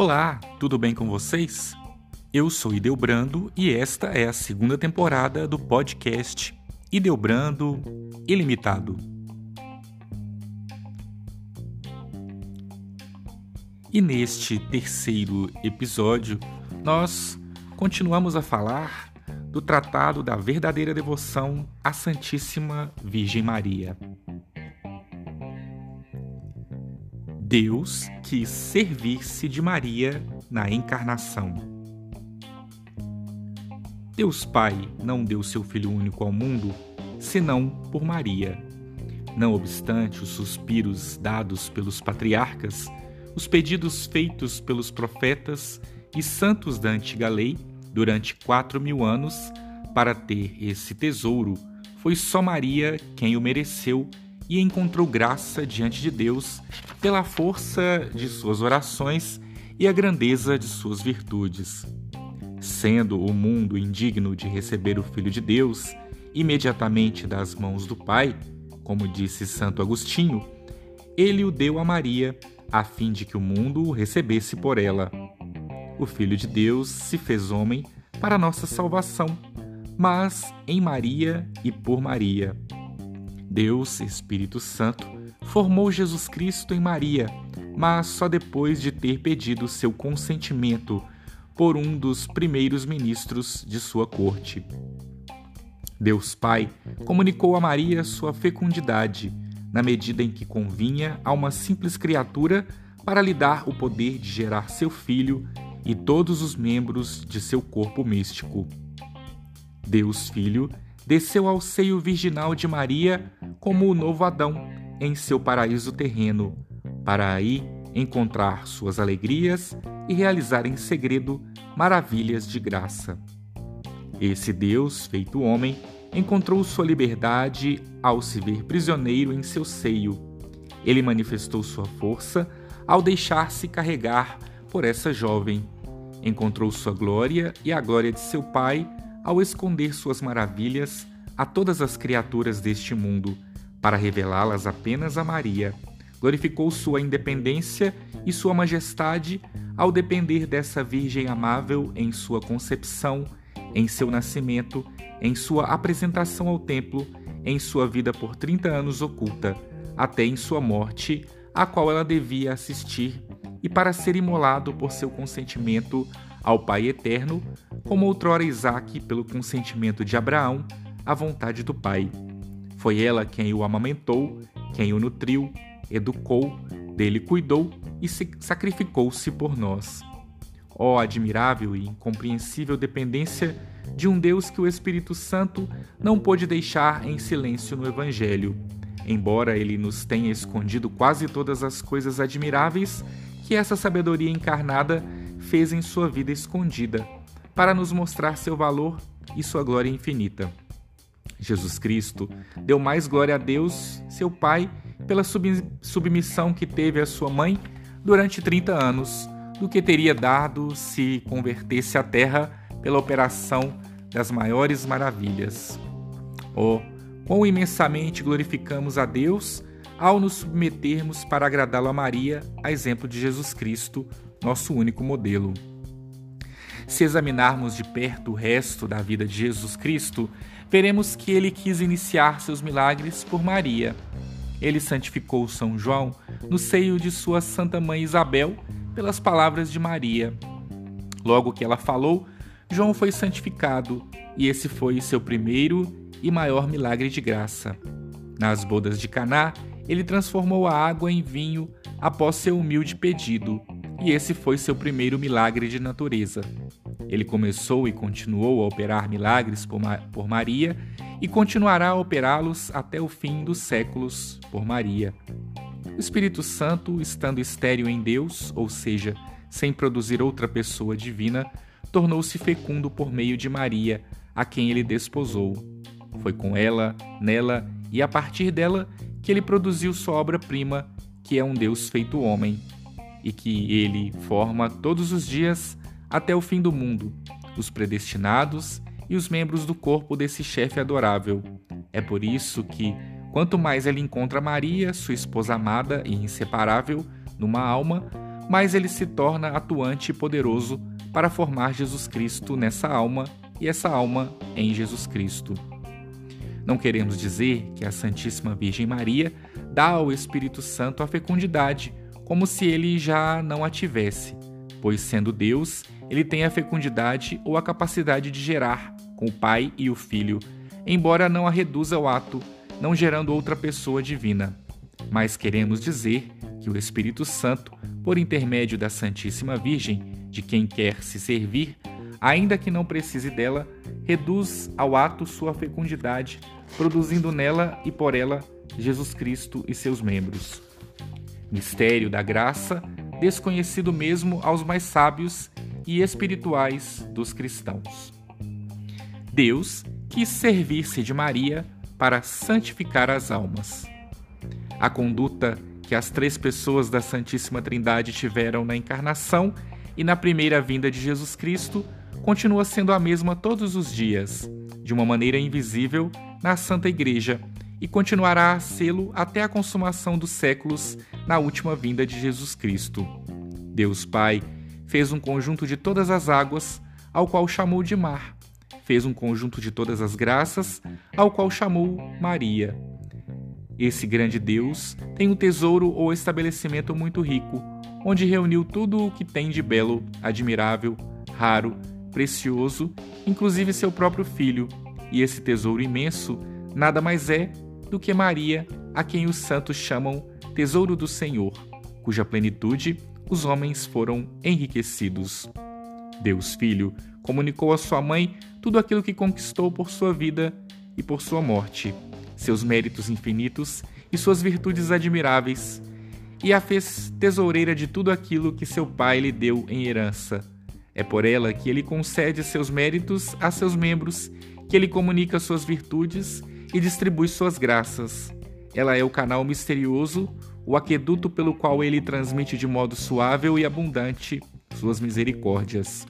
Olá, tudo bem com vocês? Eu sou Ideobrando e esta é a segunda temporada do podcast Ideobrando Ilimitado. E neste terceiro episódio, nós continuamos a falar do Tratado da Verdadeira Devoção à Santíssima Virgem Maria. Deus quis servir-se de Maria na encarnação. Deus Pai não deu seu Filho único ao mundo senão por Maria. Não obstante os suspiros dados pelos patriarcas, os pedidos feitos pelos profetas e santos da antiga lei durante quatro mil anos para ter esse tesouro, foi só Maria quem o mereceu e encontrou graça diante de Deus pela força de suas orações e a grandeza de suas virtudes. Sendo o mundo indigno de receber o Filho de Deus imediatamente das mãos do Pai, como disse Santo Agostinho, ele o deu a Maria a fim de que o mundo o recebesse por ela. O Filho de Deus se fez homem para nossa salvação, mas em Maria e por Maria. Deus, Espírito Santo, formou Jesus Cristo em Maria, mas só depois de ter pedido seu consentimento por um dos primeiros ministros de sua corte. Deus Pai comunicou a Maria sua fecundidade, na medida em que convinha a uma simples criatura para lhe dar o poder de gerar seu filho e todos os membros de seu corpo místico. Deus Filho desceu ao seio virginal de Maria como o novo Adão em seu paraíso terreno, para aí encontrar suas alegrias e realizar em segredo maravilhas de graça. Esse Deus, feito homem, encontrou sua liberdade ao se ver prisioneiro em seu seio. Ele manifestou sua força ao deixar-se carregar por essa jovem. Encontrou sua glória e a glória de seu Pai ao esconder suas maravilhas a todas as criaturas deste mundo, para revelá-las apenas a Maria. Glorificou sua independência e sua majestade ao depender dessa Virgem amável em sua concepção, em seu nascimento, em sua apresentação ao templo, em sua vida por 30 anos oculta, até em sua morte, a qual ela devia assistir, e para ser imolado por seu consentimento ao Pai Eterno, como outrora Isaac, pelo consentimento de Abraão, à vontade do Pai. Foi ela quem o amamentou, quem o nutriu, educou, dele cuidou e sacrificou-se por nós. Ó oh, admirável e incompreensível dependência de um Deus que o Espírito Santo não pôde deixar em silêncio no Evangelho, embora ele nos tenha escondido quase todas as coisas admiráveis que essa sabedoria encarnada fez em sua vida escondida, para nos mostrar seu valor e sua glória infinita. Jesus Cristo deu mais glória a Deus, seu Pai, pela submissão que teve à sua mãe durante 30 anos, do que teria dado se convertesse a terra pela operação das maiores maravilhas. Oh, quão imensamente glorificamos a Deus ao nos submetermos para agradá-lo a Maria, a exemplo de Jesus Cristo, nosso único modelo. Se examinarmos de perto o resto da vida de Jesus Cristo, veremos que ele quis iniciar seus milagres por Maria. Ele santificou São João no seio de sua Santa Mãe Isabel pelas palavras de Maria. Logo que ela falou, João foi santificado, e esse foi seu primeiro e maior milagre de graça. Nas bodas de Caná, ele transformou a água em vinho após seu humilde pedido, e esse foi seu primeiro milagre de natureza. Ele começou e continuou a operar milagres por, Ma por Maria e continuará a operá-los até o fim dos séculos por Maria. O Espírito Santo, estando estéril em Deus, ou seja, sem produzir outra pessoa divina, tornou-se fecundo por meio de Maria, a quem ele desposou. Foi com ela, nela e a partir dela que ele produziu sua obra-prima, que é um Deus feito homem e que ele forma todos os dias até o fim do mundo, os predestinados e os membros do corpo desse chefe adorável. É por isso que, quanto mais ele encontra Maria, sua esposa amada e inseparável, numa alma, mais ele se torna atuante e poderoso para formar Jesus Cristo nessa alma e essa alma em Jesus Cristo. Não queremos dizer que a Santíssima Virgem Maria dá ao Espírito Santo a fecundidade, como se ele já não a tivesse, pois, sendo Deus, ele tem a fecundidade ou a capacidade de gerar, com o Pai e o Filho, embora não a reduza ao ato, não gerando outra pessoa divina. Mas queremos dizer que o Espírito Santo, por intermédio da Santíssima Virgem, de quem quer se servir, ainda que não precise dela, reduz ao ato sua fecundidade, produzindo nela e por ela Jesus Cristo e seus membros. Mistério da graça, desconhecido mesmo aos mais sábios e espirituais dos cristãos. Deus quis servir-se de Maria para santificar as almas. A conduta que as três pessoas da Santíssima Trindade tiveram na encarnação e na primeira vinda de Jesus Cristo continua sendo a mesma todos os dias, de uma maneira invisível, na Santa Igreja e continuará a sê-lo até a consumação dos séculos na última vinda de Jesus Cristo. Deus Pai fez um conjunto de todas as águas, ao qual chamou de mar. Fez um conjunto de todas as graças, ao qual chamou Maria. Esse grande Deus tem um tesouro ou estabelecimento muito rico, onde reuniu tudo o que tem de belo, admirável, raro, precioso, inclusive seu próprio filho, e esse tesouro imenso nada mais é do que Maria, a quem os santos chamam Tesouro do Senhor, cuja plenitude os homens foram enriquecidos. Deus Filho comunicou a sua mãe tudo aquilo que conquistou por sua vida e por sua morte, seus méritos infinitos e suas virtudes admiráveis, e a fez tesoureira de tudo aquilo que seu pai lhe deu em herança. É por ela que ele concede seus méritos a seus membros, que ele comunica suas virtudes e distribui suas graças. Ela é o canal misterioso, o aqueduto pelo qual ele transmite de modo suave e abundante suas misericórdias.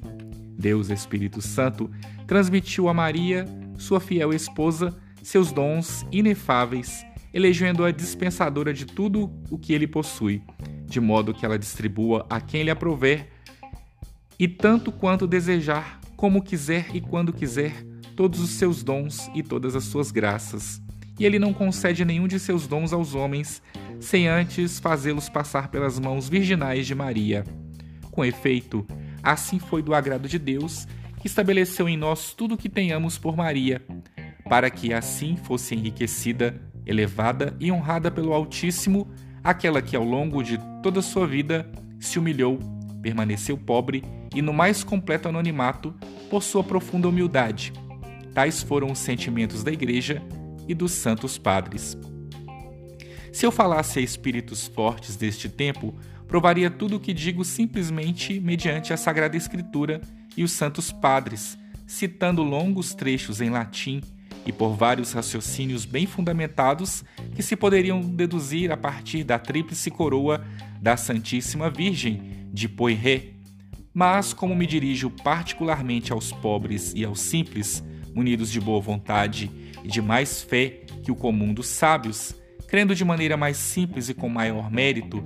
Deus Espírito Santo transmitiu a Maria, sua fiel esposa, seus dons inefáveis, elegendo-a dispensadora de tudo o que ele possui, de modo que ela distribua a quem lhe aprover, e tanto quanto desejar, como quiser e quando quiser, todos os seus dons e todas as suas graças. E ele não concede nenhum de seus dons aos homens, sem antes fazê-los passar pelas mãos virginais de Maria. Com efeito, assim foi do agrado de Deus, que estabeleceu em nós tudo o que tenhamos por Maria, para que assim fosse enriquecida, elevada e honrada pelo Altíssimo, aquela que ao longo de toda sua vida se humilhou, permaneceu pobre e no mais completo anonimato por sua profunda humildade Tais foram os sentimentos da Igreja e dos santos padres. Se eu falasse a espíritos fortes deste tempo, provaria tudo o que digo simplesmente mediante a Sagrada Escritura e os santos padres, citando longos trechos em latim e por vários raciocínios bem fundamentados que se poderiam deduzir a partir da tríplice coroa da Santíssima Virgem de Poiré. Mas, como me dirijo particularmente aos pobres e aos simples, munidos de boa vontade e de mais fé que o comum dos sábios, crendo de maneira mais simples e com maior mérito,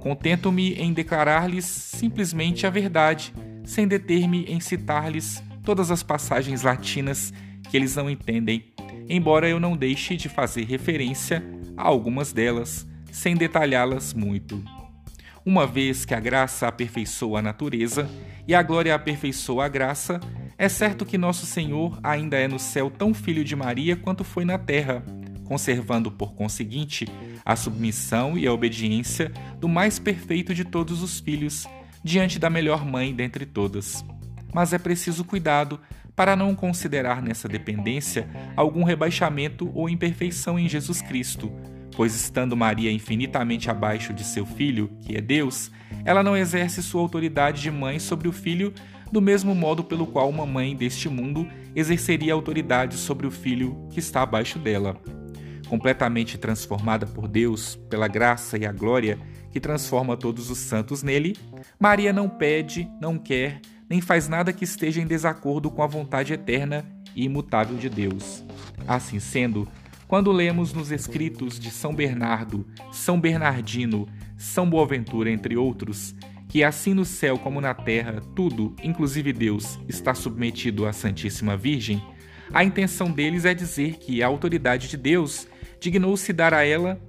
contento-me em declarar-lhes simplesmente a verdade, sem deter-me em citar-lhes todas as passagens latinas que eles não entendem, embora eu não deixe de fazer referência a algumas delas, sem detalhá-las muito. Uma vez que a graça aperfeiçoa a natureza e a glória aperfeiçoa a graça, é certo que nosso Senhor ainda é no céu tão filho de Maria quanto foi na terra, conservando por conseguinte a submissão e a obediência do mais perfeito de todos os filhos, diante da melhor mãe dentre todas. Mas é preciso cuidado para não considerar nessa dependência algum rebaixamento ou imperfeição em Jesus Cristo, pois estando Maria infinitamente abaixo de seu filho, que é Deus, ela não exerce sua autoridade de mãe sobre o filho do mesmo modo pelo qual uma mãe deste mundo exerceria autoridade sobre o filho que está abaixo dela. Completamente transformada por Deus, pela graça e a glória que transforma todos os santos nele, Maria não pede, não quer, nem faz nada que esteja em desacordo com a vontade eterna e imutável de Deus. Assim sendo, quando lemos nos escritos de São Bernardo, São Bernardino, São Boaventura, entre outros, que assim no céu como na terra, tudo, inclusive Deus, está submetido à Santíssima Virgem, a intenção deles é dizer que a autoridade de Deus dignou-se dar a ela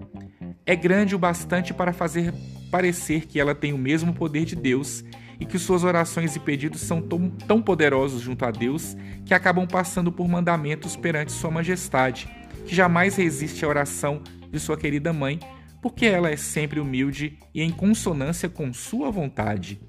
é grande o bastante para fazer parecer que ela tem o mesmo poder de Deus e que suas orações e pedidos são tão, tão poderosos junto a Deus que acabam passando por mandamentos perante Sua Majestade, que jamais resiste à oração de sua querida mãe, porque ela é sempre humilde e em consonância com sua vontade.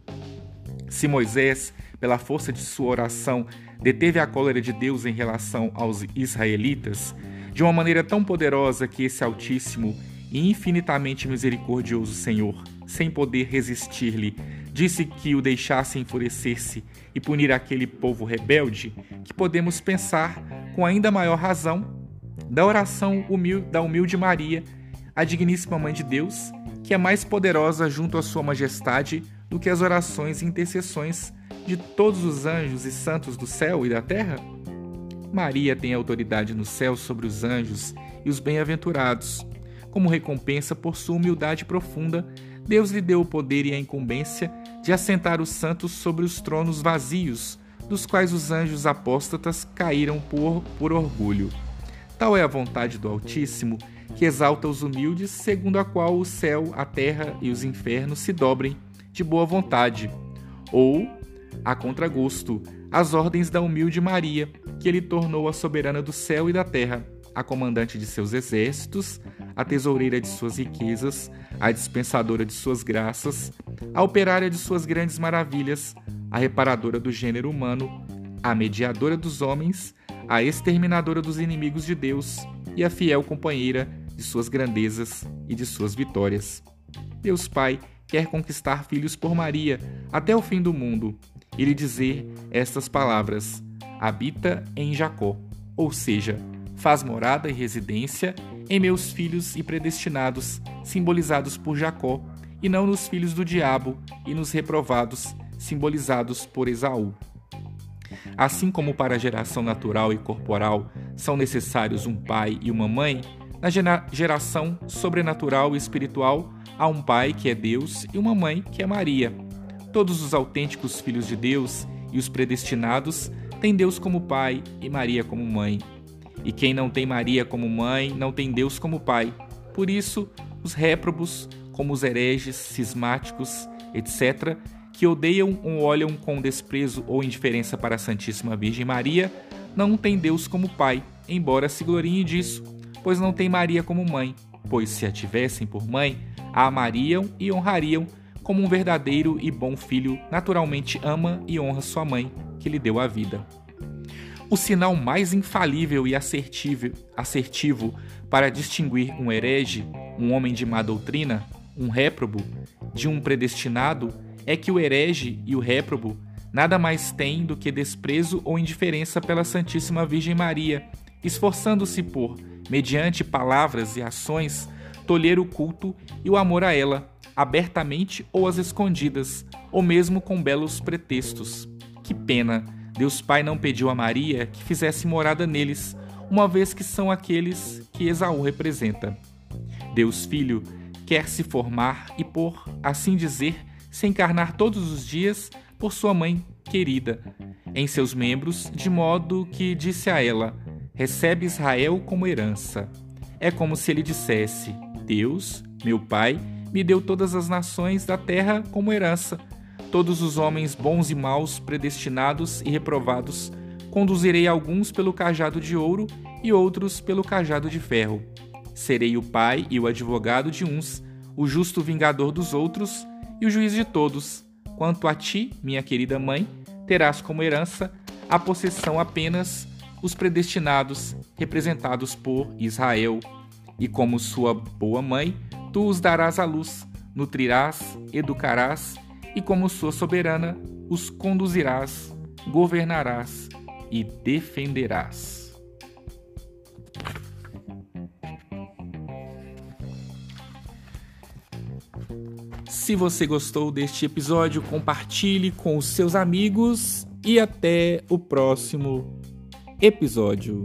Se Moisés, pela força de sua oração, deteve a cólera de Deus em relação aos israelitas, de uma maneira tão poderosa que esse Altíssimo e infinitamente misericordioso Senhor, sem poder resistir-lhe, disse que o deixasse enfurecer-se e punir aquele povo rebelde, que podemos pensar, com ainda maior razão, da oração humilde, da humilde Maria, a digníssima Mãe de Deus, que é mais poderosa junto à Sua Majestade do que as orações e intercessões de todos os anjos e santos do céu e da terra? Maria tem autoridade no céu sobre os anjos e os bem-aventurados. Como recompensa por sua humildade profunda, Deus lhe deu o poder e a incumbência de assentar os santos sobre os tronos vazios, dos quais os anjos apóstatas caíram por, por orgulho. Tal é a vontade do Altíssimo, que exalta os humildes, segundo a qual o céu, a terra e os infernos se dobrem de boa vontade. Ou, a contragosto, as ordens da humilde Maria, que ele tornou a soberana do céu e da terra, a comandante de seus exércitos, a tesoureira de suas riquezas, a dispensadora de suas graças, a operária de suas grandes maravilhas, a reparadora do gênero humano, a mediadora dos homens, a exterminadora dos inimigos de Deus e a fiel companheira de suas grandezas e de suas vitórias. Deus Pai quer conquistar filhos por Maria até o fim do mundo e lhe dizer estas palavras: Habita em Jacó, ou seja, faz morada e residência em meus filhos e predestinados, simbolizados por Jacó, e não nos filhos do diabo e nos reprovados, simbolizados por Esaú. Assim como para a geração natural e corporal são necessários um pai e uma mãe, na geração sobrenatural e espiritual há um pai que é Deus e uma mãe que é Maria. Todos os autênticos filhos de Deus e os predestinados têm Deus como pai e Maria como mãe. E quem não tem Maria como mãe, não tem Deus como pai. Por isso, os réprobos, como os hereges, cismáticos, etc., que odeiam ou olham com desprezo ou indiferença para a Santíssima Virgem Maria, não têm Deus como pai, embora se gloriem disso, pois não têm Maria como mãe, pois se a tivessem por mãe, a amariam e honrariam como um verdadeiro e bom filho naturalmente ama e honra sua mãe, que lhe deu a vida. O sinal mais infalível e assertivo, assertivo para distinguir um herege, um homem de má doutrina, um réprobo, de um predestinado, é que o herege e o réprobo nada mais têm do que desprezo ou indiferença pela Santíssima Virgem Maria, esforçando-se por, mediante palavras e ações, tolher o culto e o amor a ela, abertamente ou às escondidas, ou mesmo com belos pretextos. Que pena! Deus Pai não pediu a Maria que fizesse morada neles, uma vez que são aqueles que Esaú representa. Deus Filho quer se formar e, por assim dizer, se encarnar todos os dias por sua mãe querida em seus membros, de modo que disse a ela: Recebe Israel como herança. É como se ele dissesse: Deus, meu Pai, me deu todas as nações da terra como herança todos os homens bons e maus, predestinados e reprovados, conduzirei alguns pelo cajado de ouro e outros pelo cajado de ferro. Serei o pai e o advogado de uns, o justo vingador dos outros e o juiz de todos. Quanto a ti, minha querida mãe, terás como herança a possessão apenas os predestinados, representados por Israel. E como sua boa mãe, tu os darás à luz, nutrirás, educarás e como sua soberana, os conduzirás, governarás e defenderás. Se você gostou deste episódio, compartilhe com os seus amigos e até o próximo episódio.